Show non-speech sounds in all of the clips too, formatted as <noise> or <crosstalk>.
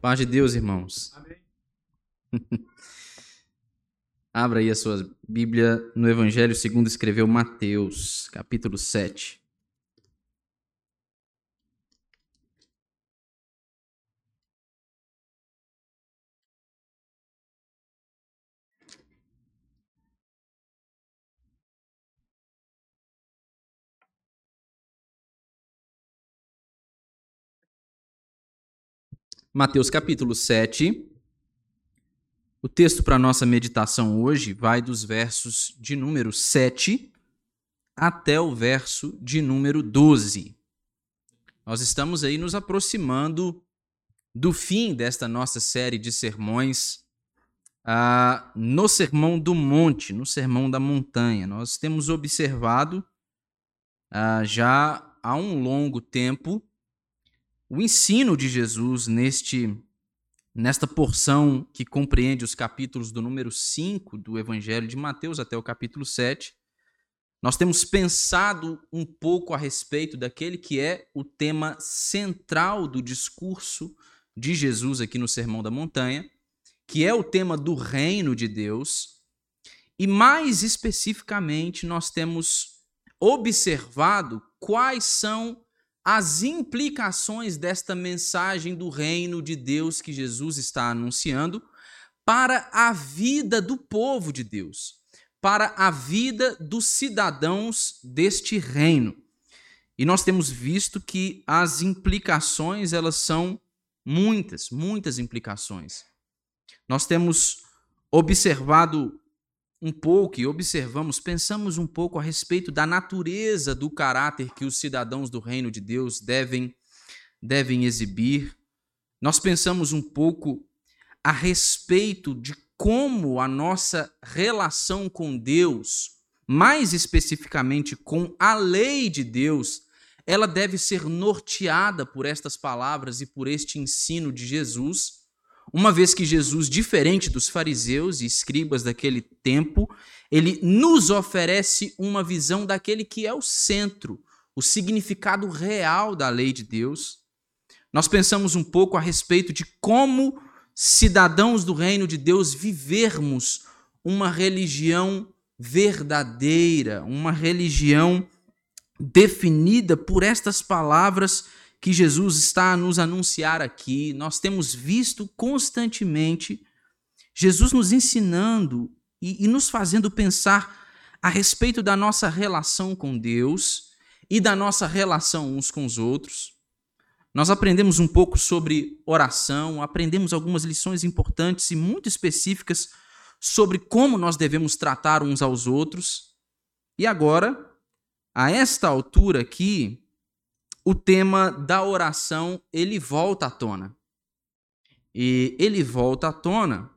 Paz de Deus, irmãos. Amém. <laughs> Abra aí a sua Bíblia no Evangelho segundo escreveu Mateus, capítulo 7. Mateus capítulo 7. O texto para nossa meditação hoje vai dos versos de número 7 até o verso de número 12. Nós estamos aí nos aproximando do fim desta nossa série de sermões ah, no Sermão do Monte, no Sermão da Montanha. Nós temos observado ah, já há um longo tempo o ensino de Jesus neste nesta porção que compreende os capítulos do número 5 do Evangelho de Mateus até o capítulo 7, nós temos pensado um pouco a respeito daquele que é o tema central do discurso de Jesus aqui no Sermão da Montanha, que é o tema do reino de Deus. E mais especificamente, nós temos observado quais são as implicações desta mensagem do reino de Deus que Jesus está anunciando para a vida do povo de Deus, para a vida dos cidadãos deste reino. E nós temos visto que as implicações, elas são muitas, muitas implicações. Nós temos observado um pouco e observamos, pensamos um pouco a respeito da natureza do caráter que os cidadãos do reino de Deus devem devem exibir. Nós pensamos um pouco a respeito de como a nossa relação com Deus, mais especificamente com a lei de Deus, ela deve ser norteada por estas palavras e por este ensino de Jesus uma vez que Jesus, diferente dos fariseus e escribas daquele tempo, ele nos oferece uma visão daquele que é o centro, o significado real da lei de Deus. Nós pensamos um pouco a respeito de como, cidadãos do reino de Deus, vivermos uma religião verdadeira, uma religião definida por estas palavras que Jesus está a nos anunciar aqui. Nós temos visto constantemente Jesus nos ensinando e, e, nos fazendo pensar a respeito da nossa relação com Deus e da nossa relação uns com os outros. Nós aprendemos um pouco sobre oração, aprendemos algumas lições importantes e muito específicas sobre como nós devemos tratar uns aos outros. E agora, a esta altura aqui, o tema da oração ele volta à tona. E ele volta à tona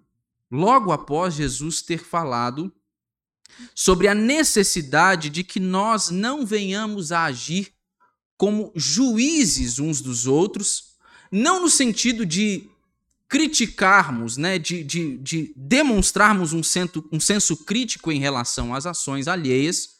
logo após Jesus ter falado sobre a necessidade de que nós não venhamos a agir como juízes uns dos outros, não no sentido de criticarmos, né, de, de, de demonstrarmos um, senso, um senso crítico em relação às ações alheias,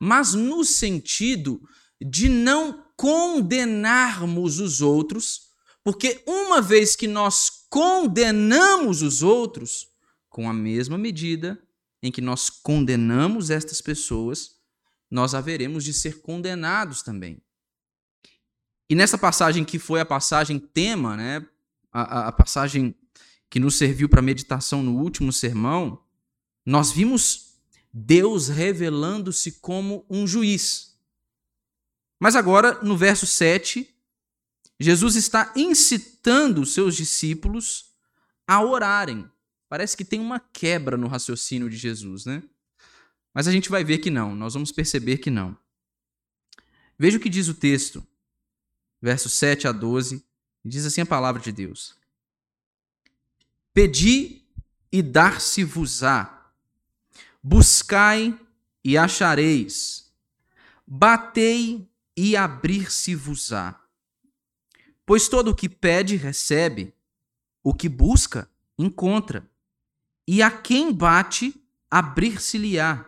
mas no sentido de não condenarmos os outros, porque uma vez que nós condenamos os outros, com a mesma medida em que nós condenamos estas pessoas, nós haveremos de ser condenados também. E nessa passagem que foi a passagem tema, né, a, a passagem que nos serviu para meditação no último sermão, nós vimos Deus revelando-se como um juiz. Mas agora, no verso 7, Jesus está incitando os seus discípulos a orarem. Parece que tem uma quebra no raciocínio de Jesus, né? Mas a gente vai ver que não, nós vamos perceber que não. Veja o que diz o texto, versos 7 a 12, diz assim a palavra de Deus: Pedi e dar-se-vos-á, buscai e achareis, batei e abrir-se-vos-á. Pois todo o que pede, recebe, o que busca, encontra, e a quem bate, abrir-se-lhe-á.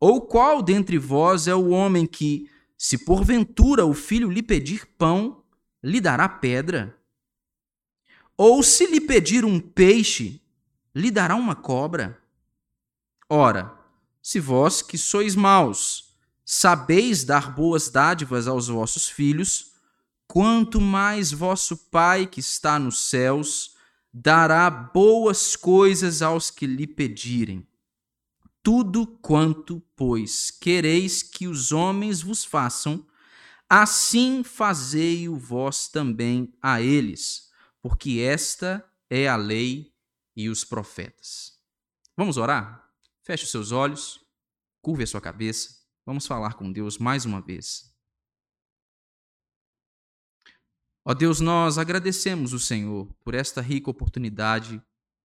Ou qual dentre vós é o homem que, se porventura o filho lhe pedir pão, lhe dará pedra? Ou se lhe pedir um peixe, lhe dará uma cobra? Ora, se vós que sois maus, sabeis dar boas dádivas aos vossos filhos, quanto mais vosso Pai que está nos céus dará boas coisas aos que lhe pedirem. Tudo quanto, pois, quereis que os homens vos façam, assim fazei-o vós também a eles, porque esta é a lei e os profetas. Vamos orar? Feche os seus olhos, curve a sua cabeça, vamos falar com Deus mais uma vez. Ó Deus, nós agradecemos o Senhor por esta rica oportunidade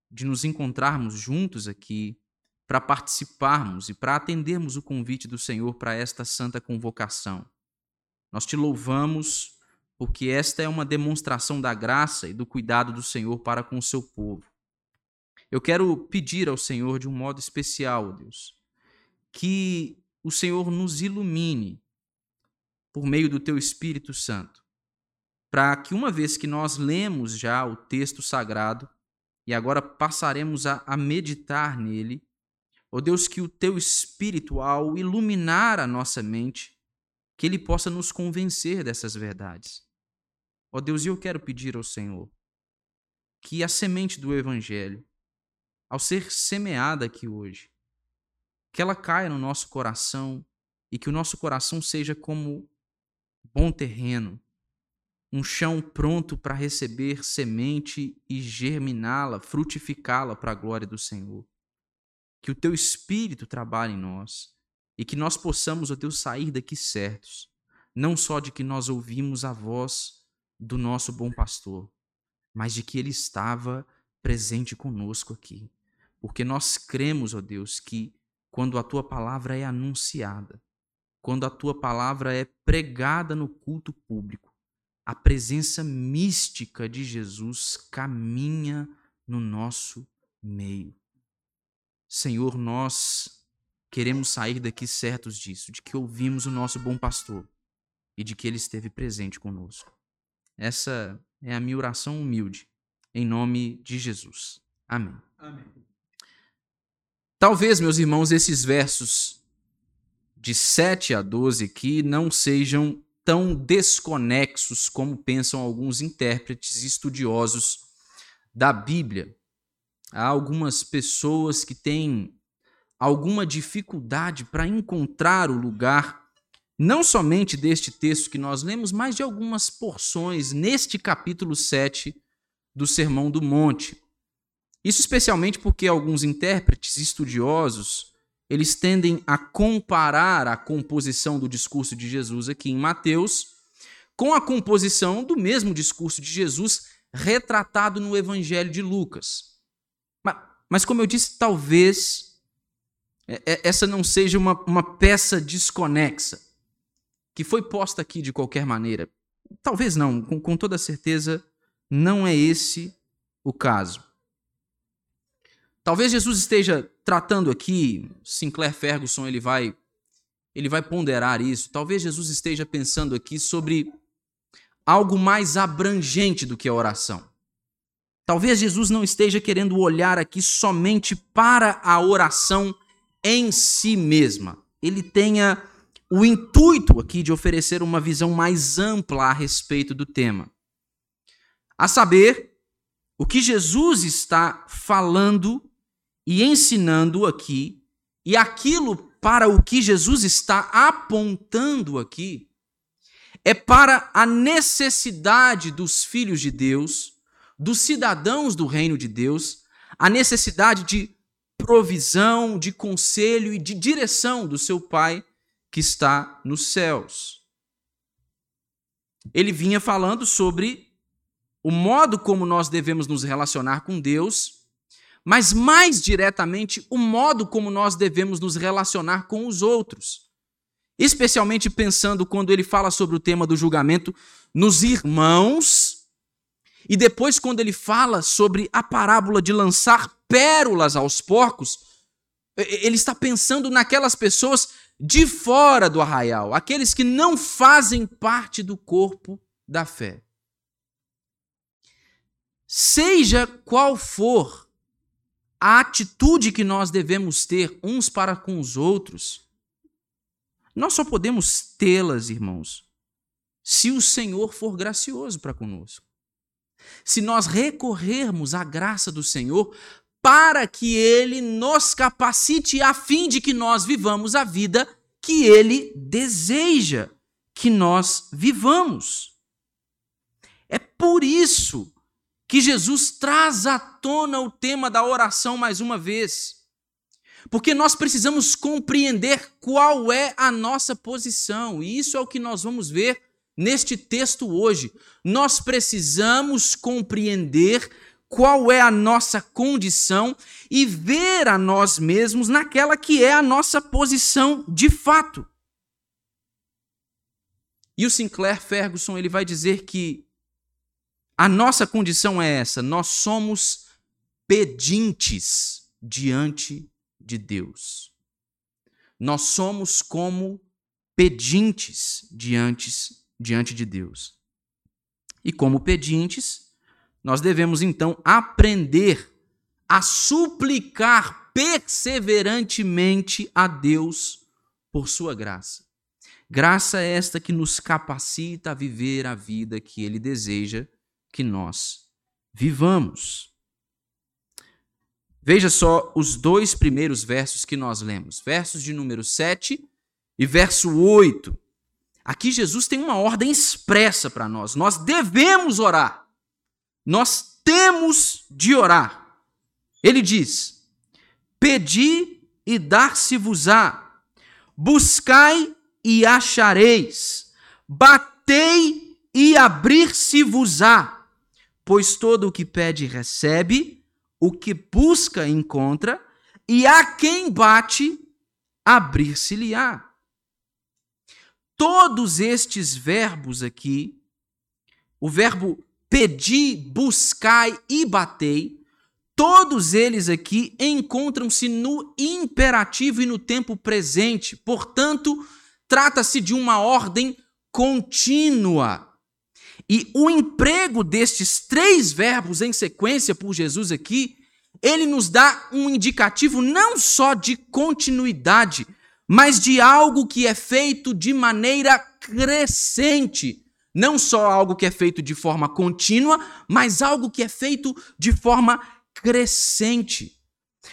de nos encontrarmos juntos aqui para participarmos e para atendermos o convite do Senhor para esta santa convocação. Nós te louvamos porque esta é uma demonstração da graça e do cuidado do Senhor para com o seu povo. Eu quero pedir ao Senhor de um modo especial, Deus, que o Senhor nos ilumine por meio do teu Espírito Santo, para que uma vez que nós lemos já o texto sagrado e agora passaremos a, a meditar nele, Ó Deus, que o teu Espírito, ao iluminar a nossa mente, que ele possa nos convencer dessas verdades. Ó Deus, eu quero pedir ao Senhor que a semente do Evangelho, ao ser semeada aqui hoje, que ela caia no nosso coração e que o nosso coração seja como bom terreno, um chão pronto para receber semente e germiná-la, frutificá-la para a glória do Senhor que o teu espírito trabalhe em nós e que nós possamos, ó Deus, sair daqui certos, não só de que nós ouvimos a voz do nosso bom pastor, mas de que ele estava presente conosco aqui. Porque nós cremos, ó Deus, que quando a tua palavra é anunciada, quando a tua palavra é pregada no culto público, a presença mística de Jesus caminha no nosso meio. Senhor, nós queremos sair daqui certos disso, de que ouvimos o nosso bom pastor e de que ele esteve presente conosco. Essa é a minha oração humilde, em nome de Jesus. Amém. Amém. Talvez, meus irmãos, esses versos de 7 a 12 aqui não sejam tão desconexos como pensam alguns intérpretes estudiosos da Bíblia. Há algumas pessoas que têm alguma dificuldade para encontrar o lugar, não somente deste texto que nós lemos, mas de algumas porções neste capítulo 7 do Sermão do Monte. Isso especialmente porque alguns intérpretes estudiosos, eles tendem a comparar a composição do discurso de Jesus aqui em Mateus com a composição do mesmo discurso de Jesus retratado no Evangelho de Lucas. Mas, como eu disse, talvez é, é, essa não seja uma, uma peça desconexa, que foi posta aqui de qualquer maneira. Talvez não, com, com toda certeza, não é esse o caso. Talvez Jesus esteja tratando aqui, Sinclair Ferguson ele vai ele vai ponderar isso. Talvez Jesus esteja pensando aqui sobre algo mais abrangente do que a oração. Talvez Jesus não esteja querendo olhar aqui somente para a oração em si mesma. Ele tenha o intuito aqui de oferecer uma visão mais ampla a respeito do tema. A saber, o que Jesus está falando e ensinando aqui, e aquilo para o que Jesus está apontando aqui, é para a necessidade dos filhos de Deus dos cidadãos do reino de Deus a necessidade de provisão, de conselho e de direção do seu Pai que está nos céus. Ele vinha falando sobre o modo como nós devemos nos relacionar com Deus, mas mais diretamente o modo como nós devemos nos relacionar com os outros. Especialmente pensando quando ele fala sobre o tema do julgamento nos irmãos e depois, quando ele fala sobre a parábola de lançar pérolas aos porcos, ele está pensando naquelas pessoas de fora do arraial, aqueles que não fazem parte do corpo da fé. seja qual for a atitude que nós devemos ter uns para com os outros, nós só podemos tê-las, irmãos, se o Senhor for gracioso para conosco. Se nós recorrermos à graça do Senhor para que ele nos capacite a fim de que nós vivamos a vida que ele deseja que nós vivamos. É por isso que Jesus traz à tona o tema da oração mais uma vez. Porque nós precisamos compreender qual é a nossa posição, e isso é o que nós vamos ver neste texto hoje. Nós precisamos compreender qual é a nossa condição e ver a nós mesmos naquela que é a nossa posição de fato. E o Sinclair Ferguson ele vai dizer que a nossa condição é essa: nós somos pedintes diante de Deus. Nós somos como pedintes diante, diante de Deus. E como pedintes, nós devemos então aprender a suplicar perseverantemente a Deus por sua graça. Graça esta que nos capacita a viver a vida que Ele deseja que nós vivamos. Veja só os dois primeiros versos que nós lemos, versos de número 7 e verso 8. Aqui Jesus tem uma ordem expressa para nós. Nós devemos orar. Nós temos de orar. Ele diz: Pedi e dar-se-vos-á, buscai e achareis, batei e abrir-se-vos-á pois todo o que pede recebe, o que busca encontra, e a quem bate, abrir-se-lhe-á. Todos estes verbos aqui, o verbo pedir, buscai e batei, todos eles aqui encontram-se no imperativo e no tempo presente. Portanto, trata-se de uma ordem contínua. E o emprego destes três verbos em sequência por Jesus aqui, ele nos dá um indicativo não só de continuidade, mas de algo que é feito de maneira crescente. Não só algo que é feito de forma contínua, mas algo que é feito de forma crescente.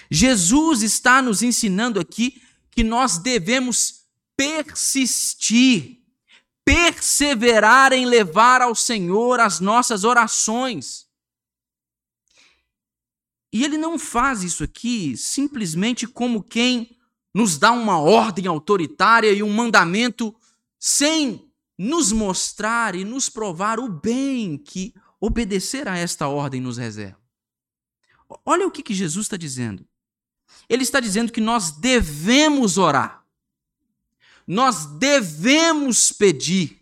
Jesus está nos ensinando aqui que nós devemos persistir perseverar em levar ao Senhor as nossas orações. E ele não faz isso aqui simplesmente como quem nos dá uma ordem autoritária e um mandamento sem nos mostrar e nos provar o bem que obedecer a esta ordem nos reserva. Olha o que, que Jesus está dizendo. Ele está dizendo que nós devemos orar nós devemos pedir,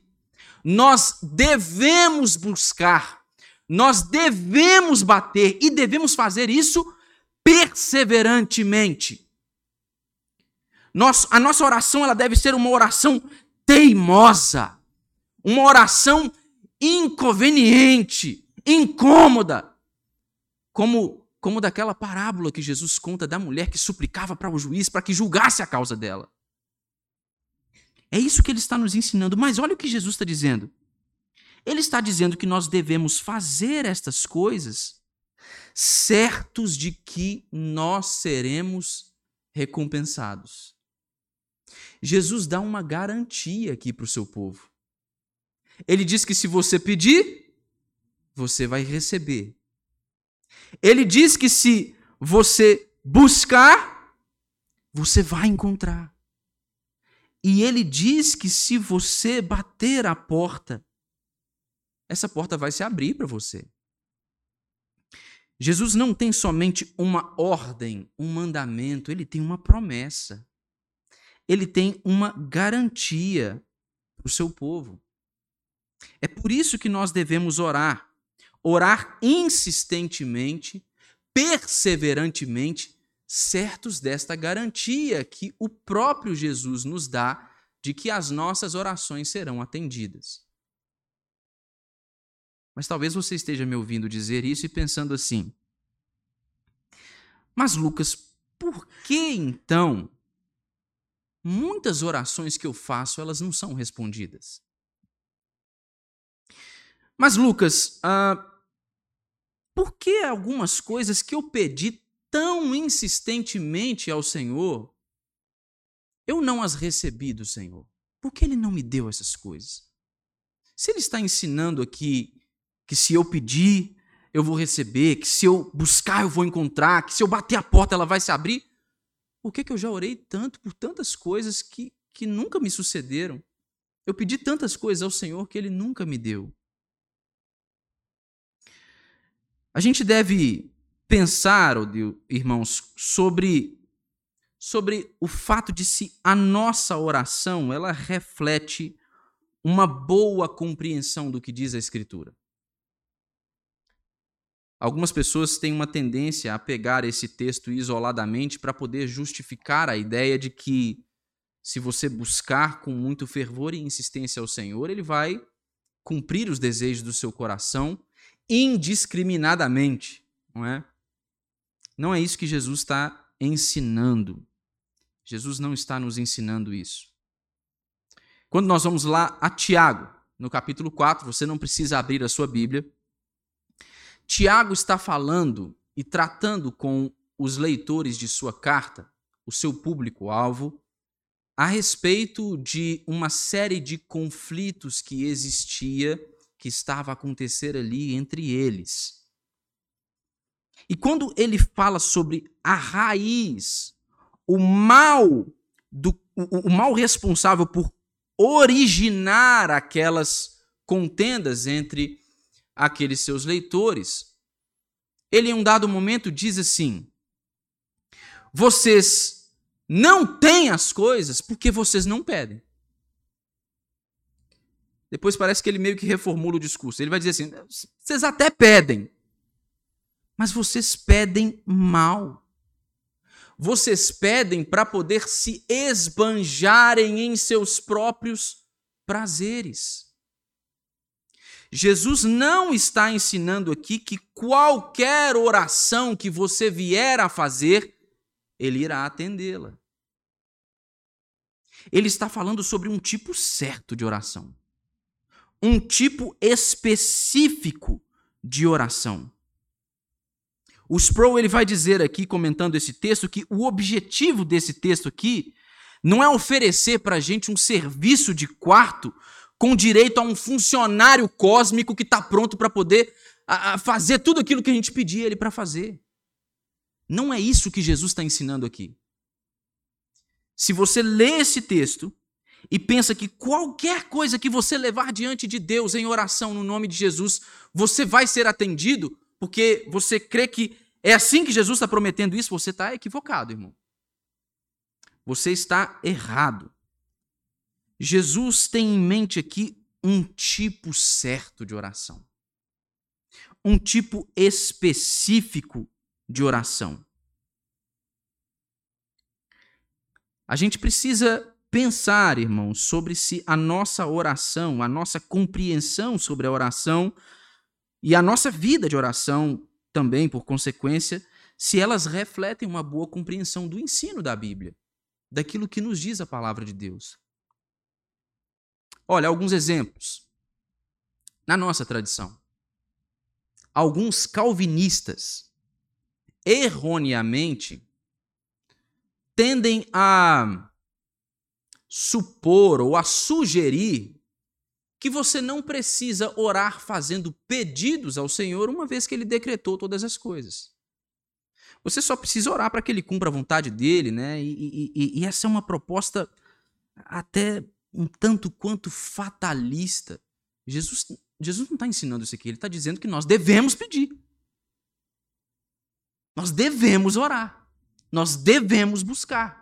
nós devemos buscar, nós devemos bater e devemos fazer isso perseverantemente. A nossa oração ela deve ser uma oração teimosa, uma oração inconveniente, incômoda, como como daquela parábola que Jesus conta da mulher que suplicava para o juiz para que julgasse a causa dela. É isso que ele está nos ensinando. Mas olha o que Jesus está dizendo. Ele está dizendo que nós devemos fazer estas coisas certos de que nós seremos recompensados. Jesus dá uma garantia aqui para o seu povo. Ele diz que se você pedir, você vai receber. Ele diz que se você buscar, você vai encontrar. E ele diz que se você bater a porta, essa porta vai se abrir para você. Jesus não tem somente uma ordem, um mandamento, ele tem uma promessa. Ele tem uma garantia para o seu povo. É por isso que nós devemos orar. Orar insistentemente, perseverantemente, certos desta garantia que o próprio Jesus nos dá de que as nossas orações serão atendidas. Mas talvez você esteja me ouvindo dizer isso e pensando assim: Mas Lucas, por que então muitas orações que eu faço elas não são respondidas? Mas Lucas, ah, por que algumas coisas que eu pedi tão insistentemente ao Senhor, eu não as recebi do Senhor? Por que ele não me deu essas coisas? Se ele está ensinando aqui que se eu pedir, eu vou receber, que se eu buscar, eu vou encontrar, que se eu bater a porta, ela vai se abrir, por que, que eu já orei tanto por tantas coisas que, que nunca me sucederam? Eu pedi tantas coisas ao Senhor que ele nunca me deu. A gente deve pensar, irmãos, sobre sobre o fato de se a nossa oração ela reflete uma boa compreensão do que diz a Escritura. Algumas pessoas têm uma tendência a pegar esse texto isoladamente para poder justificar a ideia de que se você buscar com muito fervor e insistência ao Senhor, ele vai cumprir os desejos do seu coração indiscriminadamente, não é? Não é isso que Jesus está ensinando. Jesus não está nos ensinando isso. Quando nós vamos lá a Tiago, no capítulo 4, você não precisa abrir a sua Bíblia. Tiago está falando e tratando com os leitores de sua carta, o seu público-alvo, a respeito de uma série de conflitos que existia, que estava a acontecer ali entre eles. E quando ele fala sobre a raiz o mal do o, o mal responsável por originar aquelas contendas entre aqueles seus leitores, ele em um dado momento diz assim: Vocês não têm as coisas porque vocês não pedem. Depois parece que ele meio que reformula o discurso. Ele vai dizer assim: Vocês até pedem, mas vocês pedem mal vocês pedem para poder se esbanjarem em seus próprios prazeres. Jesus não está ensinando aqui que qualquer oração que você vier a fazer, ele irá atendê-la. Ele está falando sobre um tipo certo de oração. Um tipo específico de oração. O Sproul ele vai dizer aqui, comentando esse texto, que o objetivo desse texto aqui não é oferecer para a gente um serviço de quarto com direito a um funcionário cósmico que está pronto para poder a, a fazer tudo aquilo que a gente pedia ele para fazer. Não é isso que Jesus está ensinando aqui. Se você lê esse texto e pensa que qualquer coisa que você levar diante de Deus em oração no nome de Jesus, você vai ser atendido, porque você crê que é assim que Jesus está prometendo isso, você está equivocado, irmão. Você está errado. Jesus tem em mente aqui um tipo certo de oração. Um tipo específico de oração. A gente precisa pensar, irmãos, sobre se a nossa oração, a nossa compreensão sobre a oração e a nossa vida de oração também, por consequência, se elas refletem uma boa compreensão do ensino da Bíblia, daquilo que nos diz a palavra de Deus. Olha, alguns exemplos. Na nossa tradição, alguns calvinistas erroneamente tendem a supor ou a sugerir que você não precisa orar fazendo pedidos ao Senhor, uma vez que ele decretou todas as coisas. Você só precisa orar para que ele cumpra a vontade dele, né? E, e, e essa é uma proposta até um tanto quanto fatalista. Jesus, Jesus não está ensinando isso aqui, ele está dizendo que nós devemos pedir. Nós devemos orar. Nós devemos buscar.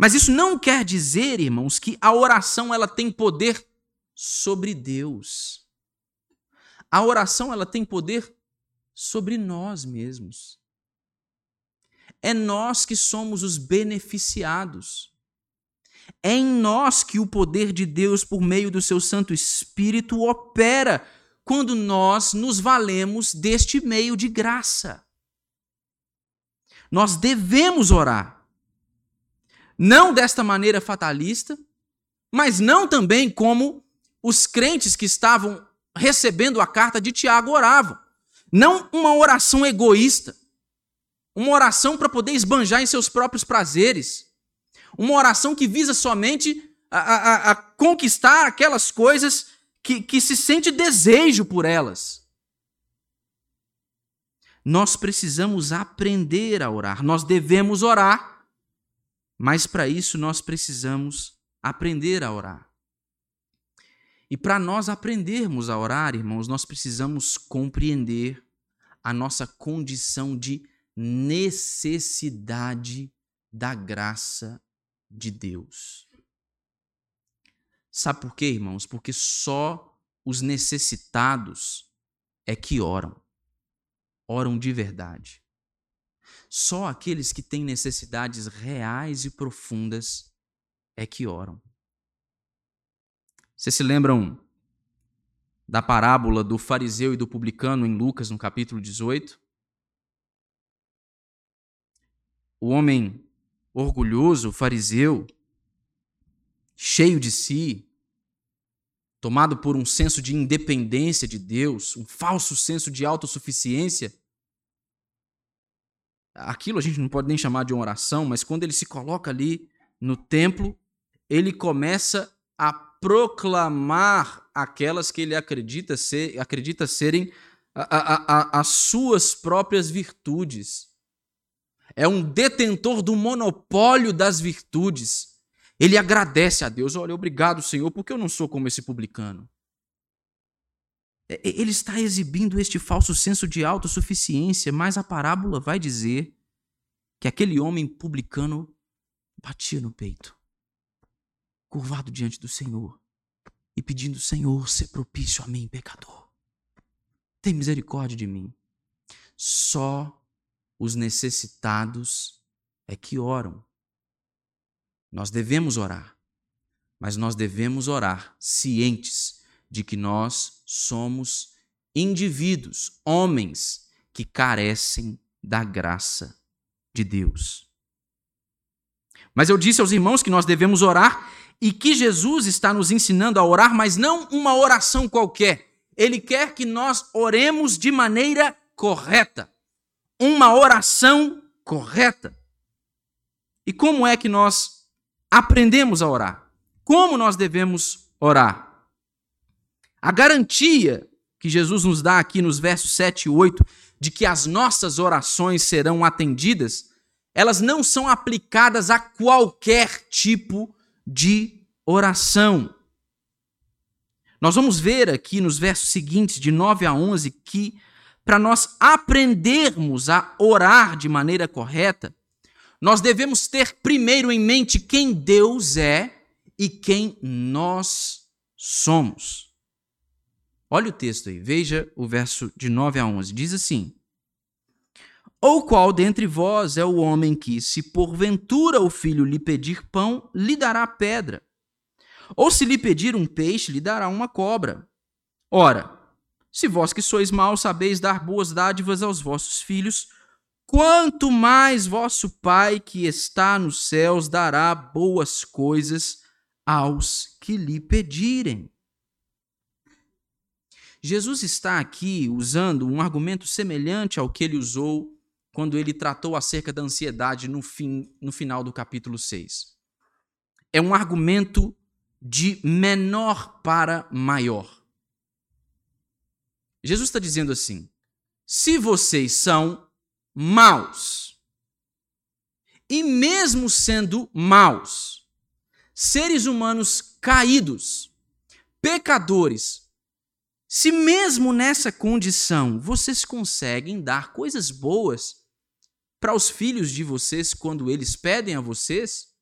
Mas isso não quer dizer, irmãos, que a oração ela tem poder sobre Deus. A oração ela tem poder sobre nós mesmos. É nós que somos os beneficiados. É em nós que o poder de Deus, por meio do seu Santo Espírito, opera quando nós nos valemos deste meio de graça. Nós devemos orar. Não desta maneira fatalista, mas não também como os crentes que estavam recebendo a carta de Tiago oravam. Não uma oração egoísta, uma oração para poder esbanjar em seus próprios prazeres, uma oração que visa somente a, a, a conquistar aquelas coisas que, que se sente desejo por elas. Nós precisamos aprender a orar, nós devemos orar, mas para isso nós precisamos aprender a orar. E para nós aprendermos a orar, irmãos, nós precisamos compreender a nossa condição de necessidade da graça de Deus. Sabe por quê, irmãos? Porque só os necessitados é que oram. Oram de verdade. Só aqueles que têm necessidades reais e profundas é que oram. Vocês se lembram da parábola do fariseu e do publicano em Lucas, no capítulo 18? O homem orgulhoso, fariseu, cheio de si, tomado por um senso de independência de Deus, um falso senso de autossuficiência. Aquilo a gente não pode nem chamar de uma oração, mas quando ele se coloca ali no templo, ele começa a proclamar aquelas que ele acredita, ser, acredita serem a, a, a, as suas próprias virtudes. É um detentor do monopólio das virtudes. Ele agradece a Deus: olha, obrigado, Senhor, porque eu não sou como esse publicano. Ele está exibindo este falso senso de autossuficiência, mas a parábola vai dizer que aquele homem publicano batia no peito curvado diante do Senhor e pedindo: Senhor, ser propício a mim, pecador. Tem misericórdia de mim. Só os necessitados é que oram. Nós devemos orar, mas nós devemos orar cientes de que nós somos indivíduos, homens que carecem da graça de Deus. Mas eu disse aos irmãos que nós devemos orar e que Jesus está nos ensinando a orar, mas não uma oração qualquer. Ele quer que nós oremos de maneira correta. Uma oração correta. E como é que nós aprendemos a orar? Como nós devemos orar? A garantia que Jesus nos dá aqui nos versos 7 e 8 de que as nossas orações serão atendidas, elas não são aplicadas a qualquer tipo de oração. Nós vamos ver aqui nos versos seguintes, de 9 a 11, que para nós aprendermos a orar de maneira correta, nós devemos ter primeiro em mente quem Deus é e quem nós somos. Olha o texto aí, veja o verso de 9 a 11. Diz assim: ou qual dentre vós é o homem que, se porventura o filho lhe pedir pão, lhe dará pedra? Ou se lhe pedir um peixe, lhe dará uma cobra? Ora, se vós que sois maus sabeis dar boas dádivas aos vossos filhos, quanto mais vosso Pai que está nos céus dará boas coisas aos que lhe pedirem. Jesus está aqui usando um argumento semelhante ao que ele usou quando ele tratou acerca da ansiedade no, fim, no final do capítulo 6. É um argumento de menor para maior. Jesus está dizendo assim: se vocês são maus, e mesmo sendo maus, seres humanos caídos, pecadores, se mesmo nessa condição vocês conseguem dar coisas boas para os filhos de vocês quando eles pedem a vocês,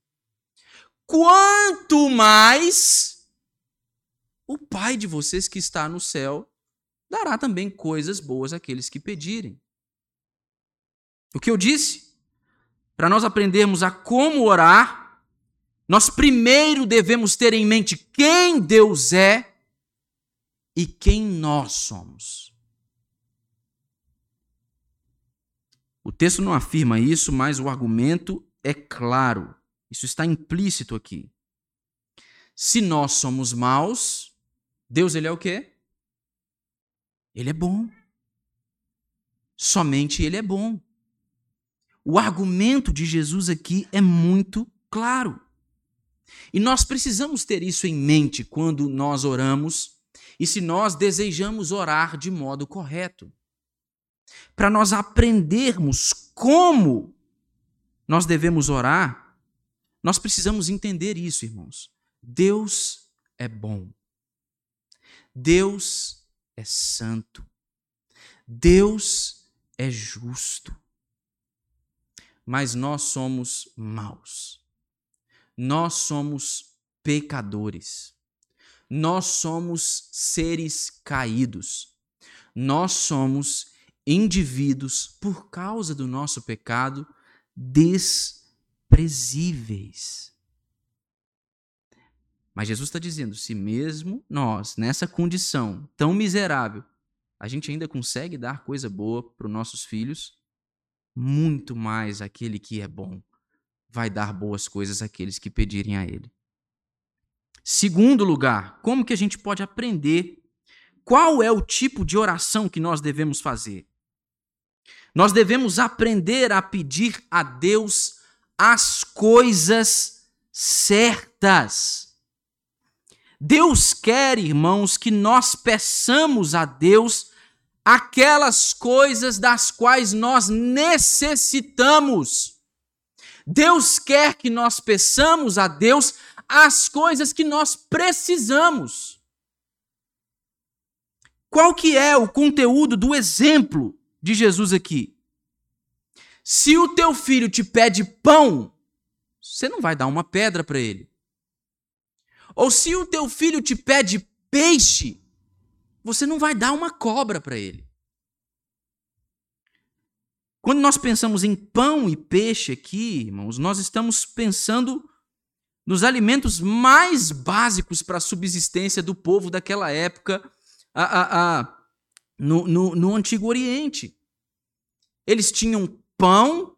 quanto mais o Pai de vocês que está no céu dará também coisas boas àqueles que pedirem. O que eu disse? Para nós aprendermos a como orar, nós primeiro devemos ter em mente quem Deus é e quem nós somos. O texto não afirma isso, mas o argumento é claro. Isso está implícito aqui. Se nós somos maus, Deus ele é o quê? Ele é bom. Somente ele é bom. O argumento de Jesus aqui é muito claro. E nós precisamos ter isso em mente quando nós oramos e se nós desejamos orar de modo correto. Para nós aprendermos como nós devemos orar, nós precisamos entender isso, irmãos. Deus é bom. Deus é santo. Deus é justo. Mas nós somos maus. Nós somos pecadores. Nós somos seres caídos. Nós somos indivíduos, por causa do nosso pecado, desprezíveis. Mas Jesus está dizendo: se mesmo nós, nessa condição tão miserável, a gente ainda consegue dar coisa boa para os nossos filhos, muito mais aquele que é bom vai dar boas coisas àqueles que pedirem a Ele. Segundo lugar, como que a gente pode aprender qual é o tipo de oração que nós devemos fazer? Nós devemos aprender a pedir a Deus as coisas certas. Deus quer, irmãos, que nós peçamos a Deus aquelas coisas das quais nós necessitamos. Deus quer que nós peçamos a Deus as coisas que nós precisamos. Qual que é o conteúdo do exemplo de Jesus aqui? Se o teu filho te pede pão, você não vai dar uma pedra para ele. Ou se o teu filho te pede peixe, você não vai dar uma cobra para ele. Quando nós pensamos em pão e peixe aqui, irmãos, nós estamos pensando nos alimentos mais básicos para a subsistência do povo daquela época a, a, a, no, no, no Antigo Oriente. Eles tinham pão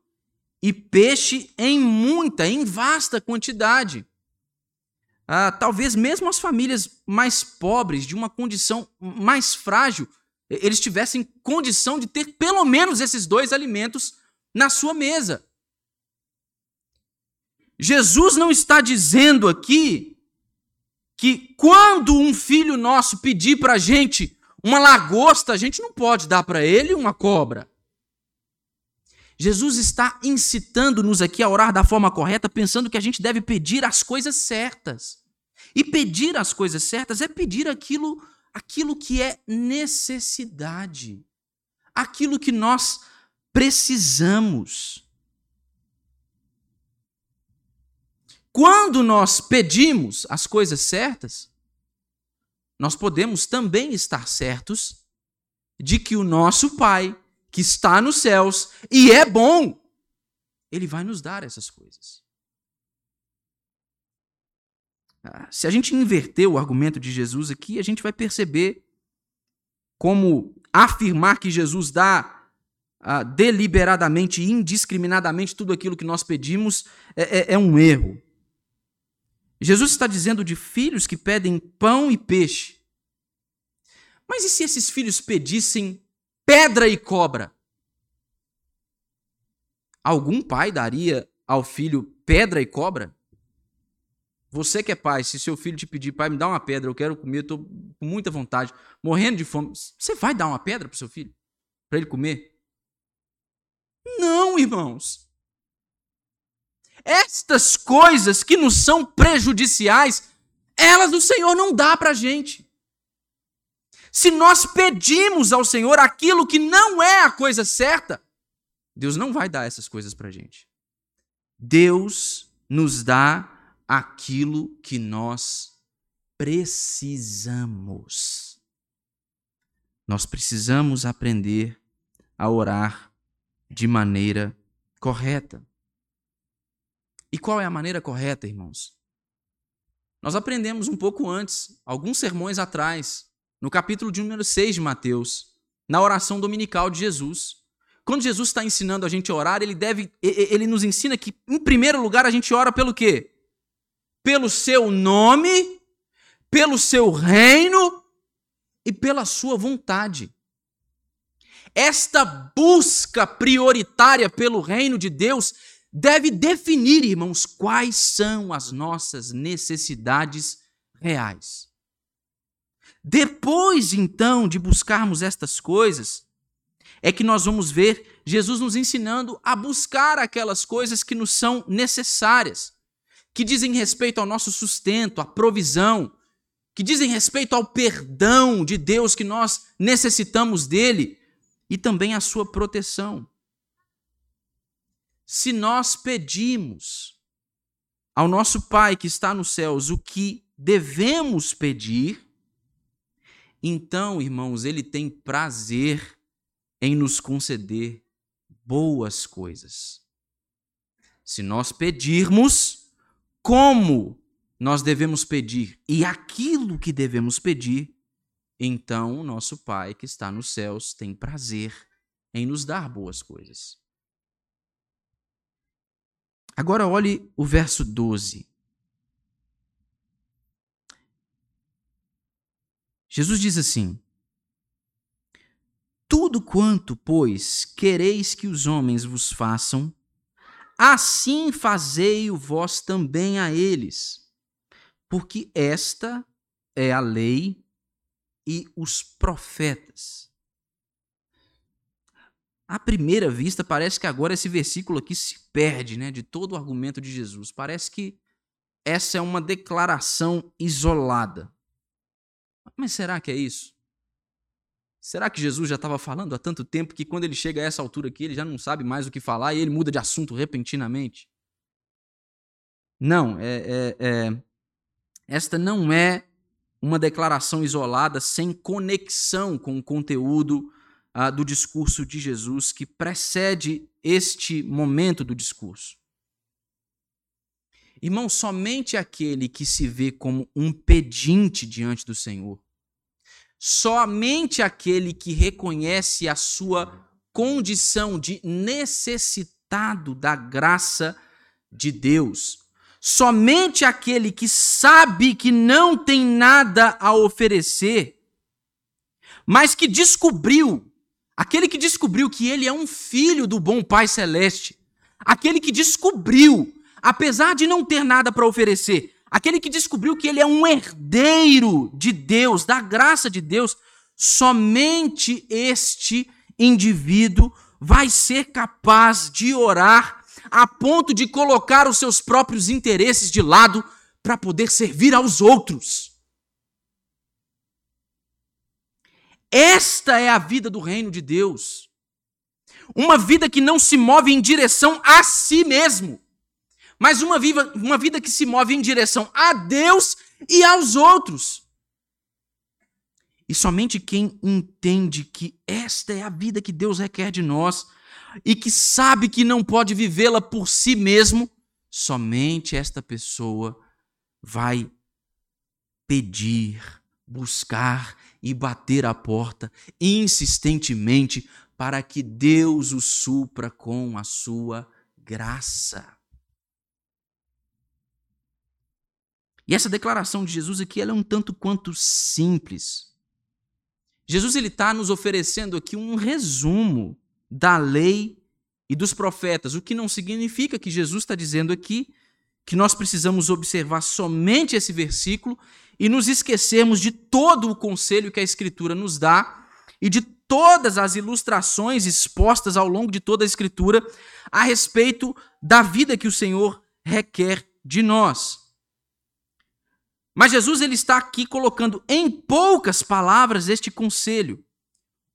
e peixe em muita, em vasta quantidade. Ah, talvez mesmo as famílias mais pobres, de uma condição mais frágil, eles tivessem condição de ter pelo menos esses dois alimentos na sua mesa. Jesus não está dizendo aqui que quando um filho nosso pedir para a gente uma lagosta, a gente não pode dar para ele uma cobra. Jesus está incitando-nos aqui a orar da forma correta, pensando que a gente deve pedir as coisas certas. E pedir as coisas certas é pedir aquilo aquilo que é necessidade, aquilo que nós precisamos. Quando nós pedimos as coisas certas, nós podemos também estar certos de que o nosso Pai, que está nos céus e é bom, ele vai nos dar essas coisas. Ah, se a gente inverter o argumento de Jesus aqui, a gente vai perceber como afirmar que Jesus dá uh, deliberadamente e indiscriminadamente tudo aquilo que nós pedimos é, é, é um erro. Jesus está dizendo de filhos que pedem pão e peixe. Mas e se esses filhos pedissem pedra e cobra? Algum pai daria ao filho pedra e cobra? Você que é pai, se seu filho te pedir, pai, me dá uma pedra, eu quero comer, eu estou com muita vontade, morrendo de fome, você vai dar uma pedra para seu filho? Para ele comer? Não, irmãos. Estas coisas que nos são prejudiciais, elas o Senhor não dá para a gente. Se nós pedimos ao Senhor aquilo que não é a coisa certa, Deus não vai dar essas coisas para a gente. Deus nos dá aquilo que nós precisamos. Nós precisamos aprender a orar de maneira correta. E qual é a maneira correta, irmãos? Nós aprendemos um pouco antes, alguns sermões atrás, no capítulo de número 6 de Mateus, na oração dominical de Jesus. Quando Jesus está ensinando a gente a orar, ele deve ele nos ensina que em primeiro lugar a gente ora pelo quê? Pelo seu nome, pelo seu reino e pela sua vontade. Esta busca prioritária pelo reino de Deus deve definir, irmãos, quais são as nossas necessidades reais. Depois, então, de buscarmos estas coisas, é que nós vamos ver Jesus nos ensinando a buscar aquelas coisas que nos são necessárias, que dizem respeito ao nosso sustento, à provisão, que dizem respeito ao perdão de Deus que nós necessitamos dele e também à sua proteção se nós pedimos ao nosso Pai que está nos céus o que devemos pedir, então, irmãos, ele tem prazer em nos conceder boas coisas. Se nós pedirmos como nós devemos pedir e aquilo que devemos pedir, então o nosso Pai que está nos céus tem prazer em nos dar boas coisas. Agora olhe o verso 12. Jesus diz assim: Tudo quanto, pois, quereis que os homens vos façam, assim fazei-o vós também a eles, porque esta é a lei e os profetas. À primeira vista, parece que agora esse versículo aqui se perde né, de todo o argumento de Jesus. Parece que essa é uma declaração isolada. Mas será que é isso? Será que Jesus já estava falando há tanto tempo que quando ele chega a essa altura aqui, ele já não sabe mais o que falar e ele muda de assunto repentinamente? Não, é, é, é, esta não é uma declaração isolada sem conexão com o conteúdo ah, do discurso de Jesus que precede este momento do discurso. Irmão, somente aquele que se vê como um pedinte diante do Senhor, somente aquele que reconhece a sua condição de necessitado da graça de Deus, somente aquele que sabe que não tem nada a oferecer, mas que descobriu aquele que descobriu que ele é um filho do bom Pai Celeste, aquele que descobriu, apesar de não ter nada para oferecer, aquele que descobriu que ele é um herdeiro de Deus, da graça de Deus, somente este indivíduo vai ser capaz de orar a ponto de colocar os seus próprios interesses de lado para poder servir aos outros. Esta é a vida do reino de Deus. Uma vida que não se move em direção a si mesmo, mas uma, viva, uma vida que se move em direção a Deus e aos outros. E somente quem entende que esta é a vida que Deus requer de nós e que sabe que não pode vivê-la por si mesmo, somente esta pessoa vai pedir, buscar e bater a porta insistentemente para que Deus o supra com a sua graça. E essa declaração de Jesus aqui ela é um tanto quanto simples. Jesus ele está nos oferecendo aqui um resumo da lei e dos profetas, o que não significa que Jesus está dizendo aqui que nós precisamos observar somente esse versículo e nos esquecermos de todo o conselho que a Escritura nos dá e de todas as ilustrações expostas ao longo de toda a Escritura a respeito da vida que o Senhor requer de nós. Mas Jesus ele está aqui colocando em poucas palavras este conselho,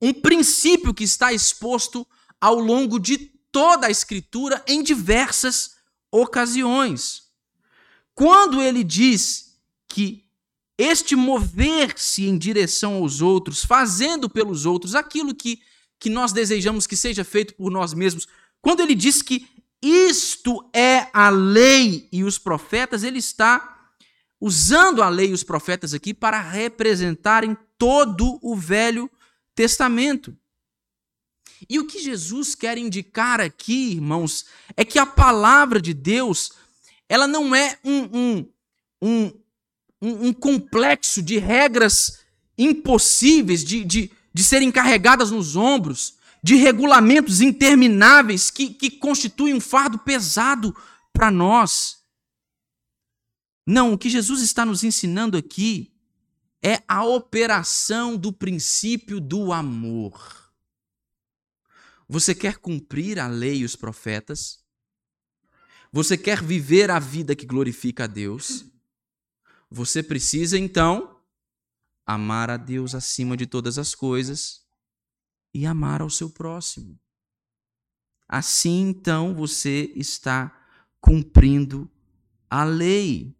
um princípio que está exposto ao longo de toda a Escritura em diversas ocasiões. Quando ele diz que este mover-se em direção aos outros, fazendo pelos outros aquilo que, que nós desejamos que seja feito por nós mesmos. Quando ele diz que isto é a lei e os profetas, ele está usando a lei e os profetas aqui para representarem todo o Velho Testamento. E o que Jesus quer indicar aqui, irmãos, é que a palavra de Deus, ela não é um, um, um, um complexo de regras impossíveis de, de, de serem carregadas nos ombros, de regulamentos intermináveis que, que constituem um fardo pesado para nós. Não, o que Jesus está nos ensinando aqui é a operação do princípio do amor. Você quer cumprir a lei e os profetas? Você quer viver a vida que glorifica a Deus? Você precisa então amar a Deus acima de todas as coisas e amar ao seu próximo. Assim então você está cumprindo a lei.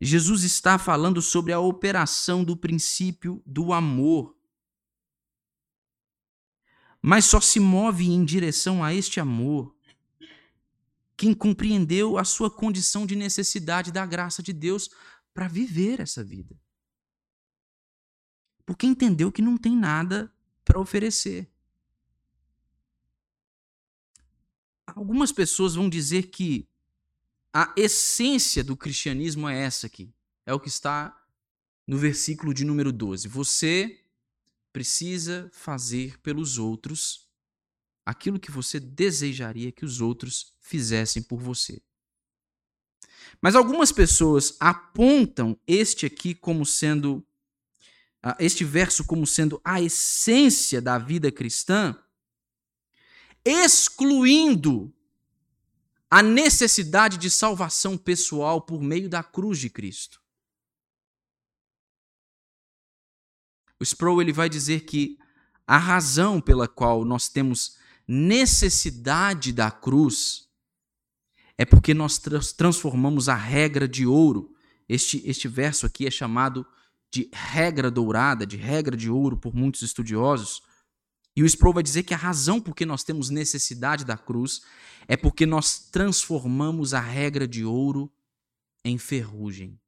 Jesus está falando sobre a operação do princípio do amor. Mas só se move em direção a este amor quem compreendeu a sua condição de necessidade da graça de Deus para viver essa vida. Porque entendeu que não tem nada para oferecer. Algumas pessoas vão dizer que a essência do cristianismo é essa aqui. É o que está no versículo de número 12. Você precisa fazer pelos outros aquilo que você desejaria que os outros fizessem por você. Mas algumas pessoas apontam este aqui como sendo ah, este verso como sendo a essência da vida cristã, excluindo a necessidade de salvação pessoal por meio da cruz de Cristo. O Sproul ele vai dizer que a razão pela qual nós temos necessidade da cruz é porque nós transformamos a regra de ouro. Este, este verso aqui é chamado de regra dourada, de regra de ouro por muitos estudiosos. E o Sproul vai dizer que a razão por que nós temos necessidade da cruz é porque nós transformamos a regra de ouro em ferrugem.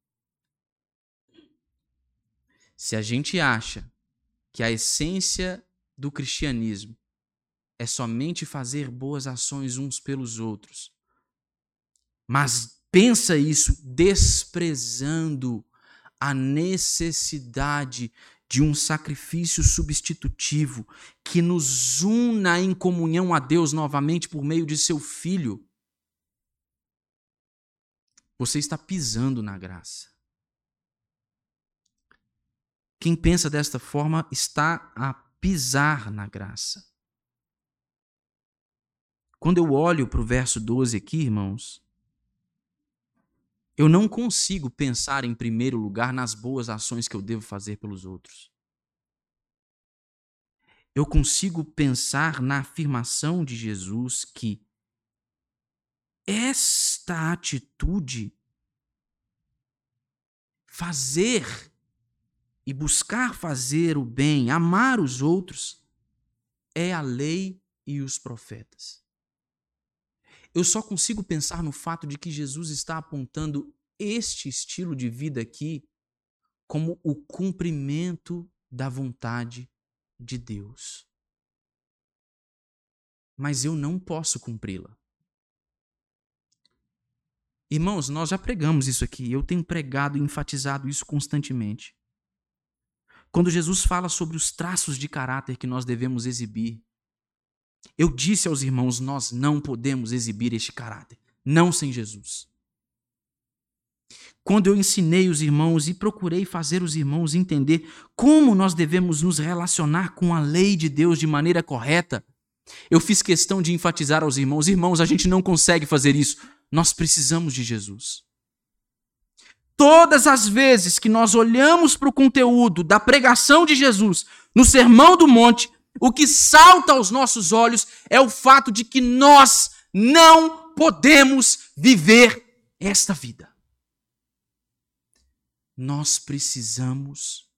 Se a gente acha que a essência do cristianismo é somente fazer boas ações uns pelos outros, mas pensa isso desprezando a necessidade de um sacrifício substitutivo que nos una em comunhão a Deus novamente por meio de seu Filho, você está pisando na graça. Quem pensa desta forma está a pisar na graça. Quando eu olho para o verso 12 aqui, irmãos, eu não consigo pensar em primeiro lugar nas boas ações que eu devo fazer pelos outros. Eu consigo pensar na afirmação de Jesus que esta atitude, fazer e buscar fazer o bem, amar os outros, é a lei e os profetas. Eu só consigo pensar no fato de que Jesus está apontando este estilo de vida aqui como o cumprimento da vontade de Deus. Mas eu não posso cumpri-la. Irmãos, nós já pregamos isso aqui, eu tenho pregado e enfatizado isso constantemente. Quando Jesus fala sobre os traços de caráter que nós devemos exibir, eu disse aos irmãos: nós não podemos exibir este caráter, não sem Jesus. Quando eu ensinei os irmãos e procurei fazer os irmãos entender como nós devemos nos relacionar com a lei de Deus de maneira correta, eu fiz questão de enfatizar aos irmãos: irmãos, a gente não consegue fazer isso, nós precisamos de Jesus. Todas as vezes que nós olhamos para o conteúdo da pregação de Jesus no Sermão do Monte, o que salta aos nossos olhos é o fato de que nós não podemos viver esta vida. Nós precisamos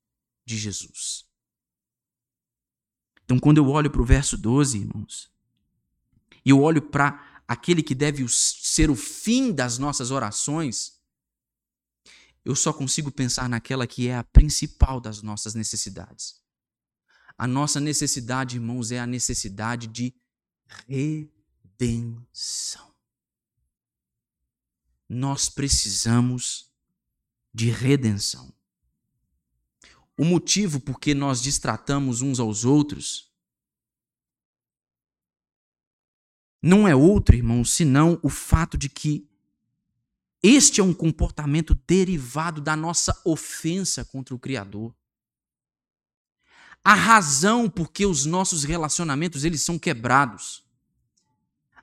de Jesus. Então, quando eu olho para o verso 12, irmãos, e eu olho para aquele que deve ser o fim das nossas orações, eu só consigo pensar naquela que é a principal das nossas necessidades. A nossa necessidade, irmãos, é a necessidade de redenção. Nós precisamos de redenção. O motivo por que nós distratamos uns aos outros não é outro, irmão, senão o fato de que este é um comportamento derivado da nossa ofensa contra o Criador. A razão por que os nossos relacionamentos eles são quebrados.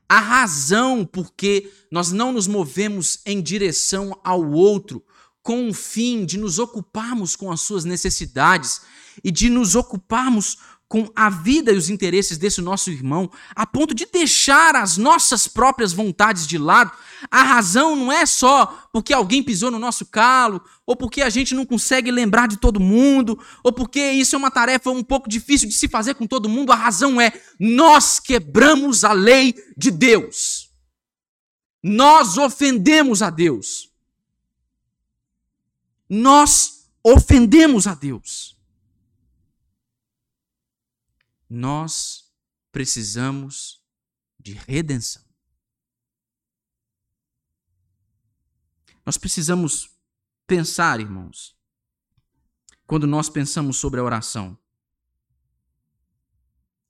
A razão por que nós não nos movemos em direção ao outro com o fim de nos ocuparmos com as suas necessidades e de nos ocuparmos com a vida e os interesses desse nosso irmão, a ponto de deixar as nossas próprias vontades de lado. A razão não é só porque alguém pisou no nosso calo, ou porque a gente não consegue lembrar de todo mundo, ou porque isso é uma tarefa um pouco difícil de se fazer com todo mundo. A razão é nós quebramos a lei de Deus. Nós ofendemos a Deus nós ofendemos a Deus. Nós precisamos de redenção. Nós precisamos pensar, irmãos, quando nós pensamos sobre a oração.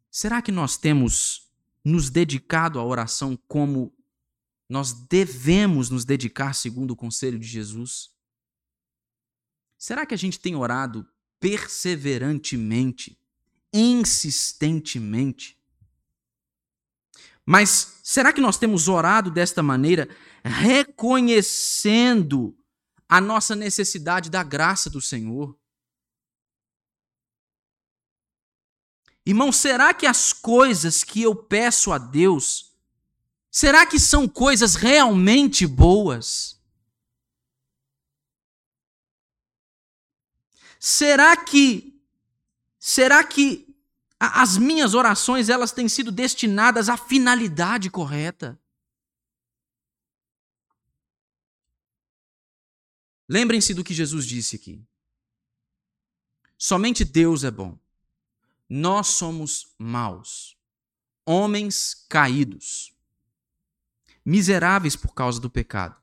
Será que nós temos nos dedicado à oração como nós devemos nos dedicar segundo o conselho de Jesus? Será que a gente tem orado perseverantemente, insistentemente? Mas será que nós temos orado desta maneira, reconhecendo a nossa necessidade da graça do Senhor? Irmão, será que as coisas que eu peço a Deus, será que são coisas realmente boas? Será que será que as minhas orações elas têm sido destinadas à finalidade correta? Lembrem-se do que Jesus disse aqui. Somente Deus é bom. Nós somos maus, homens caídos, miseráveis por causa do pecado.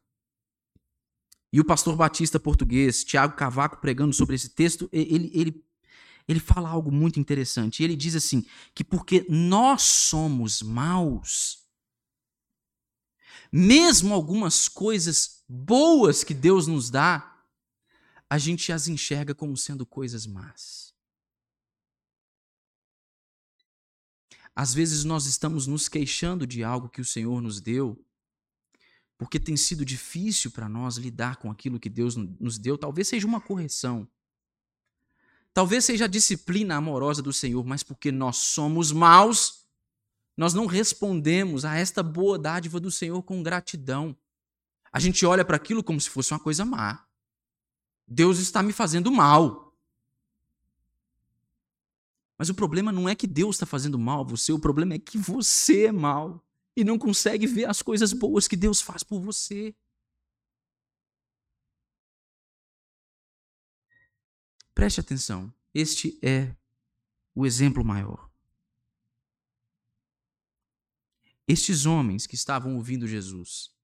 E o pastor batista português, Tiago Cavaco, pregando sobre esse texto, ele, ele, ele fala algo muito interessante. Ele diz assim: que porque nós somos maus, mesmo algumas coisas boas que Deus nos dá, a gente as enxerga como sendo coisas más. Às vezes nós estamos nos queixando de algo que o Senhor nos deu, porque tem sido difícil para nós lidar com aquilo que Deus nos deu, talvez seja uma correção. Talvez seja a disciplina amorosa do Senhor, mas porque nós somos maus, nós não respondemos a esta boa dádiva do Senhor com gratidão. A gente olha para aquilo como se fosse uma coisa má. Deus está me fazendo mal. Mas o problema não é que Deus está fazendo mal a você, o problema é que você é mal e não consegue ver as coisas boas que Deus faz por você. Preste atenção, este é o exemplo maior. Estes homens que estavam ouvindo Jesus,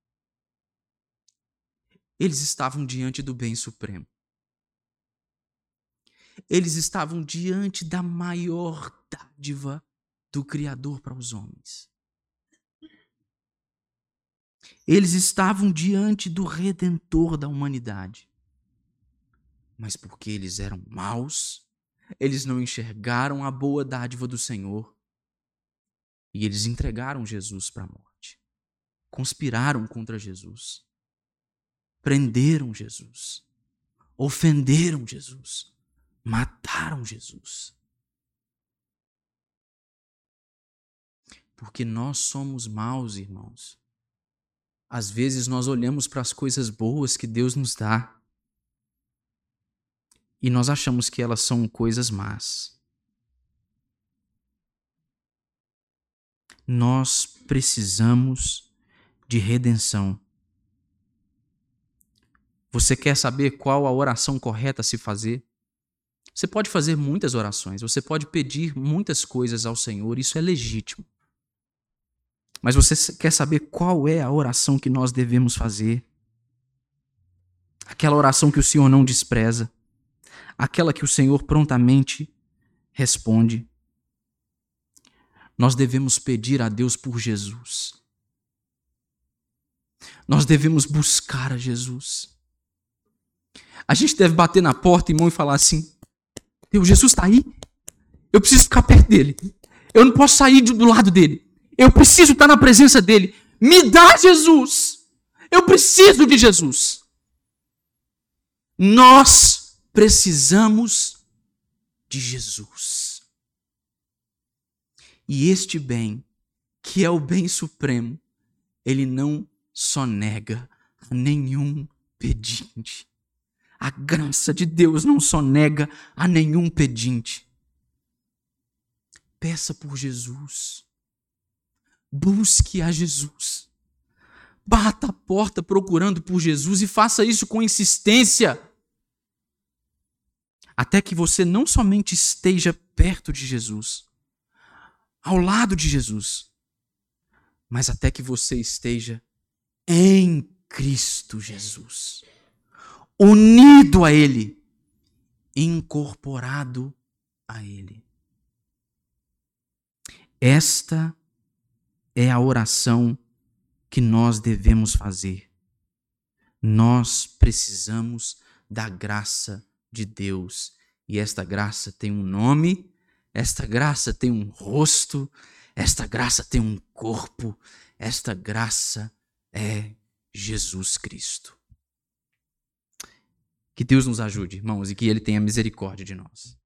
eles estavam diante do bem supremo. Eles estavam diante da maior dádiva do Criador para os homens. Eles estavam diante do redentor da humanidade. Mas porque eles eram maus, eles não enxergaram a boa dádiva do Senhor e eles entregaram Jesus para a morte. Conspiraram contra Jesus. Prenderam Jesus. Ofenderam Jesus. Mataram Jesus. Porque nós somos maus, irmãos. Às vezes nós olhamos para as coisas boas que Deus nos dá e nós achamos que elas são coisas más. Nós precisamos de redenção. Você quer saber qual a oração correta a se fazer? Você pode fazer muitas orações, você pode pedir muitas coisas ao Senhor, isso é legítimo. Mas você quer saber qual é a oração que nós devemos fazer? Aquela oração que o Senhor não despreza, aquela que o Senhor prontamente responde. Nós devemos pedir a Deus por Jesus. Nós devemos buscar a Jesus. A gente deve bater na porta, irmão, e falar assim: Deus, Jesus está aí. Eu preciso ficar perto dele. Eu não posso sair do lado dele. Eu preciso estar na presença dele. Me dá Jesus. Eu preciso de Jesus. Nós precisamos de Jesus. E este bem, que é o bem supremo, ele não só nega a nenhum pedinte. A graça de Deus não só nega a nenhum pedinte. Peça por Jesus. Busque a Jesus. Bata a porta procurando por Jesus e faça isso com insistência. Até que você não somente esteja perto de Jesus, ao lado de Jesus, mas até que você esteja em Cristo Jesus unido a Ele, incorporado a Ele. Esta é a oração que nós devemos fazer. Nós precisamos da graça de Deus. E esta graça tem um nome, esta graça tem um rosto, esta graça tem um corpo, esta graça é Jesus Cristo. Que Deus nos ajude, irmãos, e que Ele tenha misericórdia de nós.